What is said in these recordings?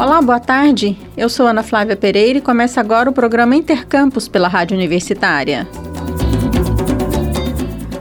Olá, boa tarde. Eu sou Ana Flávia Pereira e começa agora o programa Intercampus pela Rádio Universitária.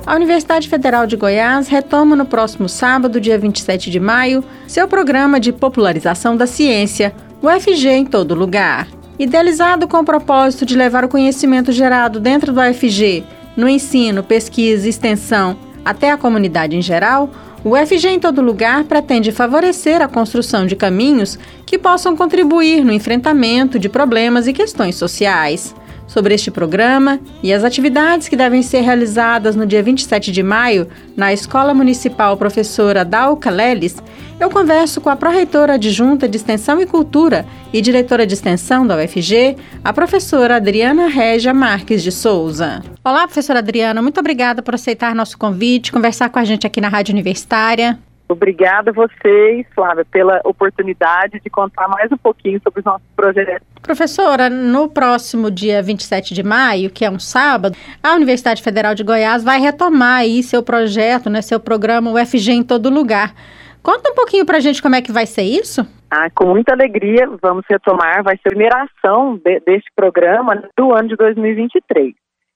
A Universidade Federal de Goiás retoma no próximo sábado, dia 27 de maio, seu programa de popularização da ciência, o FG em todo lugar. Idealizado com o propósito de levar o conhecimento gerado dentro do UFG, no ensino, pesquisa e extensão, até a comunidade em geral, o FG em todo lugar pretende favorecer a construção de caminhos que possam contribuir no enfrentamento de problemas e questões sociais. Sobre este programa e as atividades que devem ser realizadas no dia 27 de maio na Escola Municipal Professora Dalca Leles, eu converso com a pró-reitora adjunta de Extensão e Cultura e diretora de Extensão da UFG, a professora Adriana Régia Marques de Souza. Olá, professora Adriana, muito obrigada por aceitar nosso convite, conversar com a gente aqui na Rádio Universitária. Obrigada a vocês, Flávia, pela oportunidade de contar mais um pouquinho sobre os nossos projetos. Professora, no próximo dia 27 de maio, que é um sábado, a Universidade Federal de Goiás vai retomar aí seu projeto, né, seu programa UFG em todo lugar. Conta um pouquinho para a gente como é que vai ser isso. Ah, com muita alegria, vamos retomar. Vai ser a primeira ação de, deste programa do ano de 2023.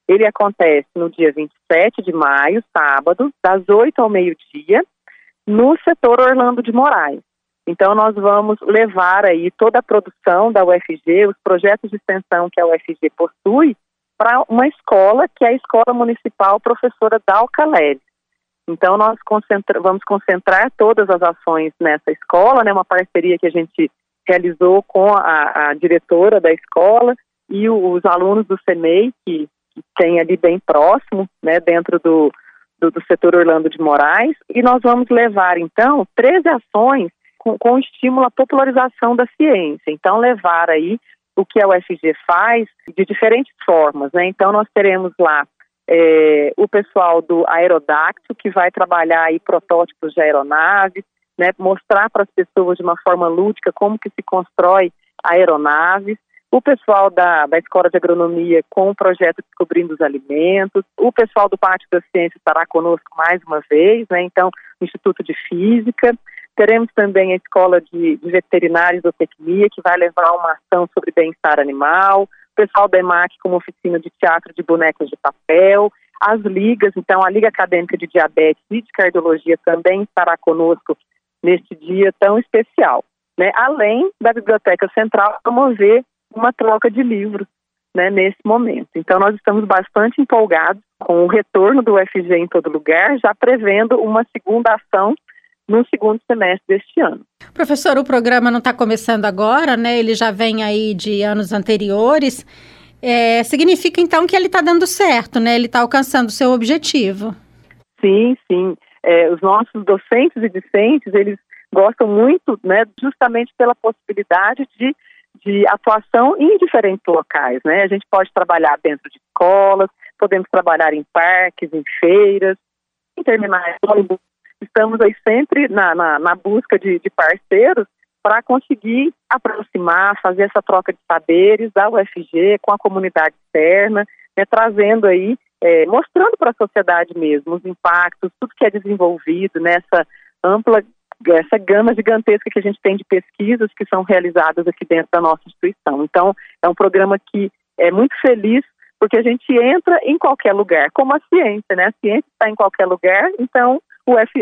Ele acontece no dia 27 de maio, sábado, das 8 ao meio-dia, no setor Orlando de Moraes. Então, nós vamos levar aí toda a produção da UFG, os projetos de extensão que a UFG possui, para uma escola, que é a Escola Municipal Professora Dalcalé. Então, nós concentra vamos concentrar todas as ações nessa escola, né, uma parceria que a gente realizou com a, a diretora da escola e o, os alunos do CEMEI, que, que tem ali bem próximo, né, dentro do, do, do, setor Orlando de Moraes, e nós vamos levar, então, 13 ações com, com estímulo à popularização da ciência. Então, levar aí o que a UFG faz de diferentes formas, né? Então, nós teremos lá é, o pessoal do Aerodacto, que vai trabalhar aí protótipos de aeronaves, né, mostrar para as pessoas de uma forma lúdica como que se constrói aeronaves, o pessoal da, da Escola de Agronomia com o projeto Descobrindo os Alimentos, o pessoal do Pátio da Ciência estará conosco mais uma vez, né, então, o Instituto de Física, teremos também a Escola de, Veterinários do Tecnia, que vai levar uma ação sobre bem-estar animal, o pessoal da EMAC como oficina de teatro de bonecos de papel, as ligas, então a Liga Acadêmica de Diabetes e de Cardiologia também estará conosco neste dia tão especial. Né? Além da Biblioteca Central promover uma troca de livros né, nesse momento. Então nós estamos bastante empolgados com o retorno do UFG em todo lugar, já prevendo uma segunda ação no segundo semestre deste ano. Professor, o programa não está começando agora, né? Ele já vem aí de anos anteriores. É, significa então que ele está dando certo, né? Ele está alcançando o seu objetivo. Sim, sim. É, os nossos docentes e discentes, eles gostam muito, né? Justamente pela possibilidade de, de atuação em diferentes locais, né? A gente pode trabalhar dentro de escolas, podemos trabalhar em parques, em feiras, em terminais estamos aí sempre na, na, na busca de, de parceiros para conseguir aproximar, fazer essa troca de saberes da UFG com a comunidade externa, né, trazendo aí, é, mostrando para a sociedade mesmo os impactos, tudo que é desenvolvido nessa ampla, essa gama gigantesca que a gente tem de pesquisas que são realizadas aqui dentro da nossa instituição. Então, é um programa que é muito feliz porque a gente entra em qualquer lugar, como a ciência, né? A ciência está em qualquer lugar, então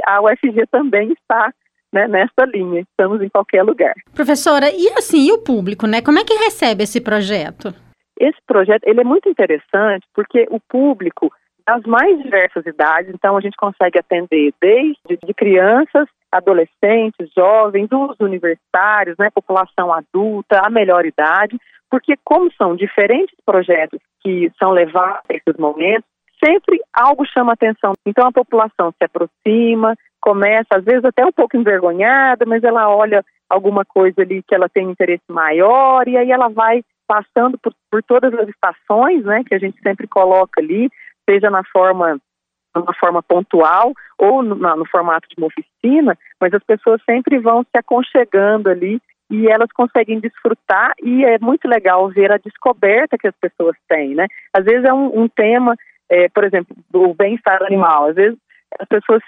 a UFG também está né, nessa linha, estamos em qualquer lugar. Professora, e assim, e o público, né? Como é que recebe esse projeto? Esse projeto, ele é muito interessante porque o público das mais diversas idades, então a gente consegue atender desde de crianças, adolescentes, jovens, os universitários, né, população adulta, a melhor idade, porque como são diferentes projetos que são levados a esses momentos, sempre algo chama atenção. Então a população se aproxima, começa, às vezes até um pouco envergonhada, mas ela olha alguma coisa ali que ela tem interesse maior e aí ela vai passando por, por todas as estações, né, que a gente sempre coloca ali, seja na forma uma forma pontual ou no, no formato de uma oficina, mas as pessoas sempre vão se aconchegando ali e elas conseguem desfrutar e é muito legal ver a descoberta que as pessoas têm, né? Às vezes é um, um tema é, por exemplo, do bem-estar animal. Às vezes as pessoas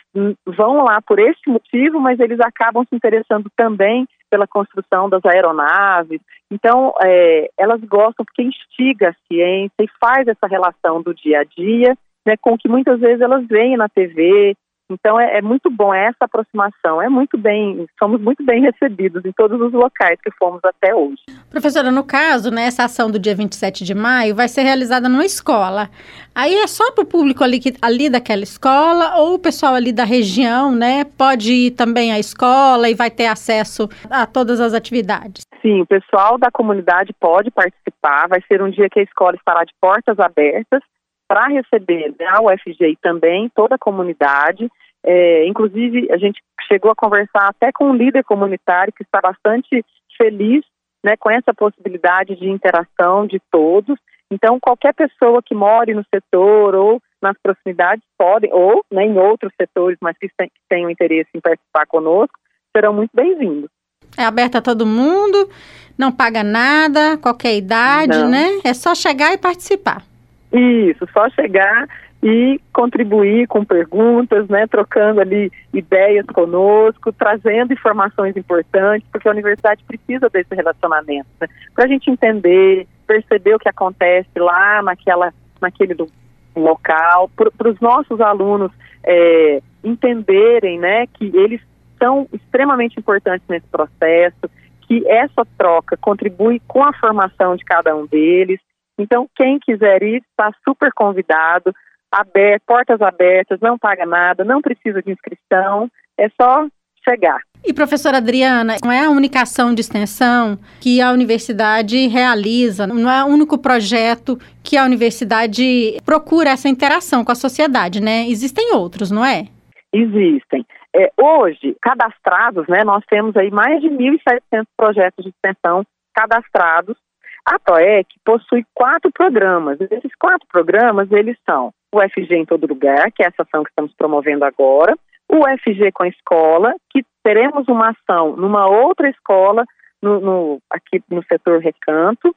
vão lá por este motivo, mas eles acabam se interessando também pela construção das aeronaves. Então, é, elas gostam porque instiga a ciência e faz essa relação do dia a dia né, com que muitas vezes elas veem na TV, então é, é, muito bom essa aproximação, é muito bem, somos muito bem recebidos em todos os locais que fomos até hoje. Professora, no caso, né, essa ação do dia 27 de maio vai ser realizada numa escola. Aí é só para o público ali, ali daquela escola ou o pessoal ali da região, né, pode ir também à escola e vai ter acesso a todas as atividades? Sim, o pessoal da comunidade pode participar, vai ser um dia que a escola estará de portas abertas para receber né, a UFG também toda a comunidade. É, inclusive, a gente chegou a conversar até com um líder comunitário que está bastante feliz né, com essa possibilidade de interação de todos. Então, qualquer pessoa que more no setor ou nas proximidades pode, ou né, em outros setores, mas que tenham interesse em participar conosco, serão muito bem-vindos. É aberta a todo mundo, não paga nada, qualquer idade, não. né? É só chegar e participar. Isso, só chegar e contribuir com perguntas, né, trocando ali ideias conosco, trazendo informações importantes, porque a universidade precisa desse relacionamento, né, para a gente entender, perceber o que acontece lá naquela, naquele local, para os nossos alunos é, entenderem, né, que eles são extremamente importantes nesse processo, que essa troca contribui com a formação de cada um deles então, quem quiser ir, está super convidado, aberto, portas abertas, não paga nada, não precisa de inscrição, é só chegar. E professora Adriana, não é a única ação de extensão que a universidade realiza, não é o único projeto que a universidade procura essa interação com a sociedade, né? Existem outros, não é? Existem. É, hoje, cadastrados, né, nós temos aí mais de 1.700 projetos de extensão cadastrados a PROEC possui quatro programas. Esses quatro programas, eles são o FG em todo lugar, que é essa ação que estamos promovendo agora, o FG com a escola, que teremos uma ação numa outra escola, no, no aqui no setor Recanto,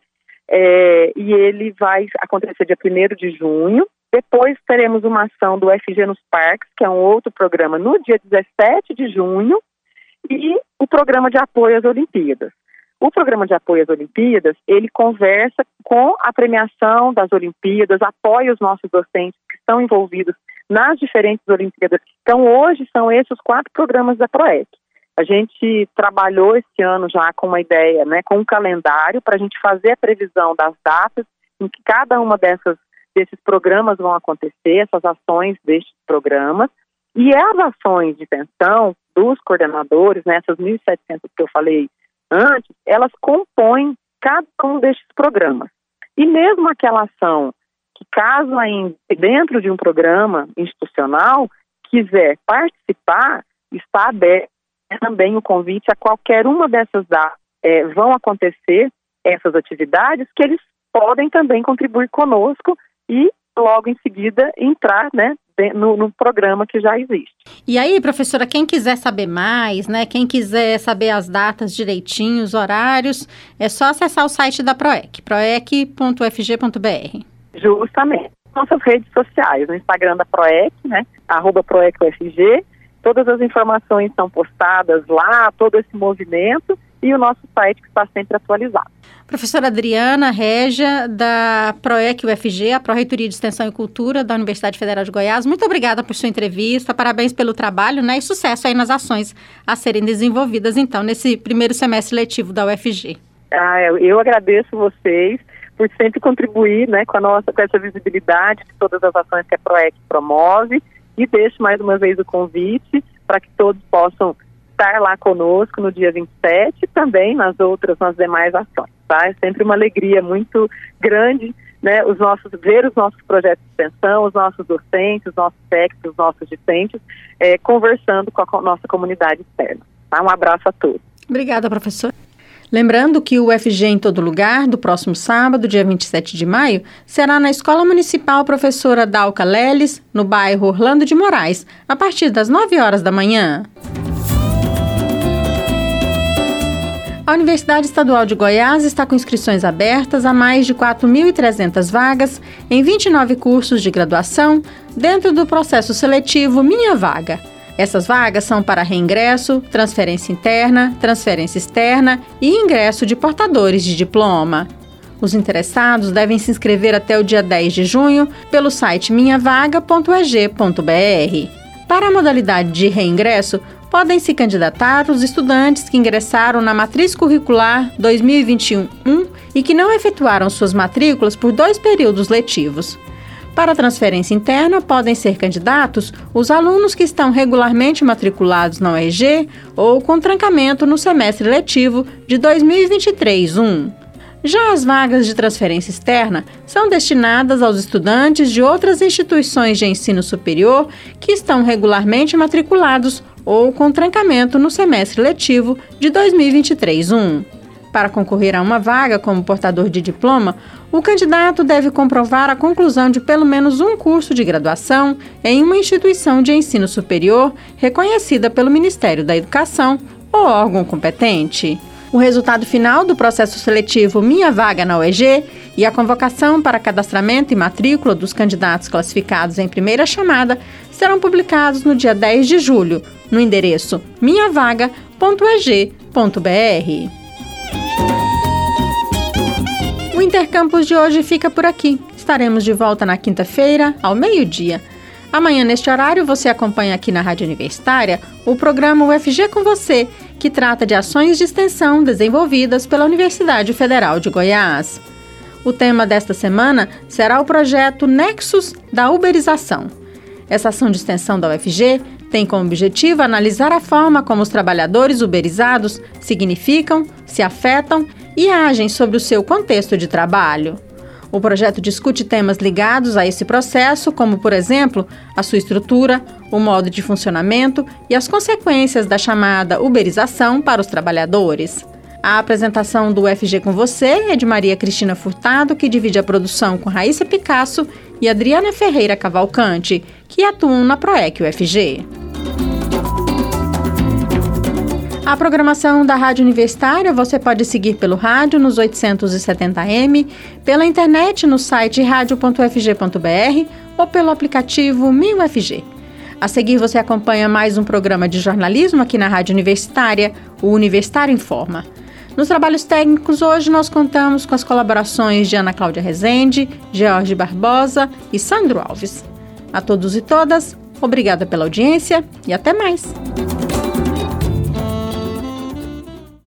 é, e ele vai acontecer dia 1 de junho. Depois teremos uma ação do FG nos Parques, que é um outro programa, no dia 17 de junho, e o programa de apoio às Olimpíadas. O programa de apoio às Olimpíadas, ele conversa com a premiação das Olimpíadas, apoia os nossos docentes que estão envolvidos nas diferentes Olimpíadas. Então, hoje são esses os quatro programas da PROEC. A gente trabalhou esse ano já com uma ideia, né, com um calendário para a gente fazer a previsão das datas em que cada uma dessas desses programas vão acontecer, essas ações destes programas. E as ações de extensão dos coordenadores, né, 1.700 que eu falei antes, elas compõem cada um destes programas. E mesmo aquela ação que, caso ainda dentro de um programa institucional, quiser participar, está aberto também o convite a qualquer uma dessas datas. É, vão acontecer essas atividades que eles podem também contribuir conosco e logo em seguida entrar né, no, no, programa que já existe. E aí, professora, quem quiser saber mais, né, quem quiser saber as datas direitinho, os horários, é só acessar o site da PROEC, proec.fg.br. Justamente. Nossas redes sociais, no Instagram da PROEC, né, arroba PROECUFG, todas as informações são postadas lá, todo esse movimento, e o nosso site que está sempre atualizado. Professora Adriana Regia, da PROEC UFG, a Pró-Reitoria de Extensão e Cultura da Universidade Federal de Goiás. Muito obrigada por sua entrevista, parabéns pelo trabalho né, e sucesso aí nas ações a serem desenvolvidas, então, nesse primeiro semestre letivo da UFG. Ah, eu, agradeço vocês por sempre contribuir né, com a nossa com essa visibilidade de todas as ações que a PROEC promove e deixo mais uma vez o convite para que todos possam estar lá conosco no dia 27 e também nas outras, nas demais ações tá? É sempre uma alegria muito grande, né, os nossos, ver os nossos projetos de extensão, os nossos docentes, os nossos técnicos, os nossos discentes, é, conversando com a nossa comunidade externa. Tá? Um abraço a todos. Obrigada, professor. Lembrando que o UFG em todo lugar, do próximo sábado, dia 27 de maio, será na Escola Municipal Professora Dalca Leles, no bairro Orlando de Moraes, a partir das 9 horas da manhã. A Universidade Estadual de Goiás está com inscrições abertas a mais de 4.300 vagas em 29 cursos de graduação dentro do processo seletivo Minha Vaga. Essas vagas são para reingresso, transferência interna, transferência externa e ingresso de portadores de diploma. Os interessados devem se inscrever até o dia 10 de junho pelo site minhavaga.eg.br. Para a modalidade de reingresso, podem se candidatar os estudantes que ingressaram na matriz curricular 2021-1 e que não efetuaram suas matrículas por dois períodos letivos. Para transferência interna, podem ser candidatos os alunos que estão regularmente matriculados na UEG ou com trancamento no semestre letivo de 2023-1. Já as vagas de transferência externa são destinadas aos estudantes de outras instituições de ensino superior que estão regularmente matriculados ou com trancamento no semestre letivo de 2023-1. Para concorrer a uma vaga como portador de diploma, o candidato deve comprovar a conclusão de pelo menos um curso de graduação em uma instituição de ensino superior reconhecida pelo Ministério da Educação ou órgão competente. O resultado final do processo seletivo Minha Vaga na UEG e a convocação para cadastramento e matrícula dos candidatos classificados em primeira chamada serão publicados no dia 10 de julho, no endereço minhavaga.eg.br. O Intercampus de hoje fica por aqui. Estaremos de volta na quinta-feira, ao meio-dia. Amanhã, neste horário, você acompanha aqui na Rádio Universitária o programa UFG com você, que trata de ações de extensão desenvolvidas pela Universidade Federal de Goiás. O tema desta semana será o projeto Nexus da Uberização. Essa ação de extensão da UFG tem como objetivo analisar a forma como os trabalhadores uberizados significam, se afetam e agem sobre o seu contexto de trabalho. O projeto discute temas ligados a esse processo, como, por exemplo, a sua estrutura, o modo de funcionamento e as consequências da chamada uberização para os trabalhadores. A apresentação do UFG com você é de Maria Cristina Furtado, que divide a produção com Raíssa Picasso e Adriana Ferreira Cavalcante, que atuam na PROEC UFG. A programação da Rádio Universitária você pode seguir pelo rádio nos 870m, pela internet no site radio.fg.br ou pelo aplicativo MinUFG. A seguir você acompanha mais um programa de jornalismo aqui na Rádio Universitária, o Universitário Informa. Nos trabalhos técnicos, hoje nós contamos com as colaborações de Ana Cláudia Rezende, George Barbosa e Sandro Alves. A todos e todas, obrigada pela audiência e até mais!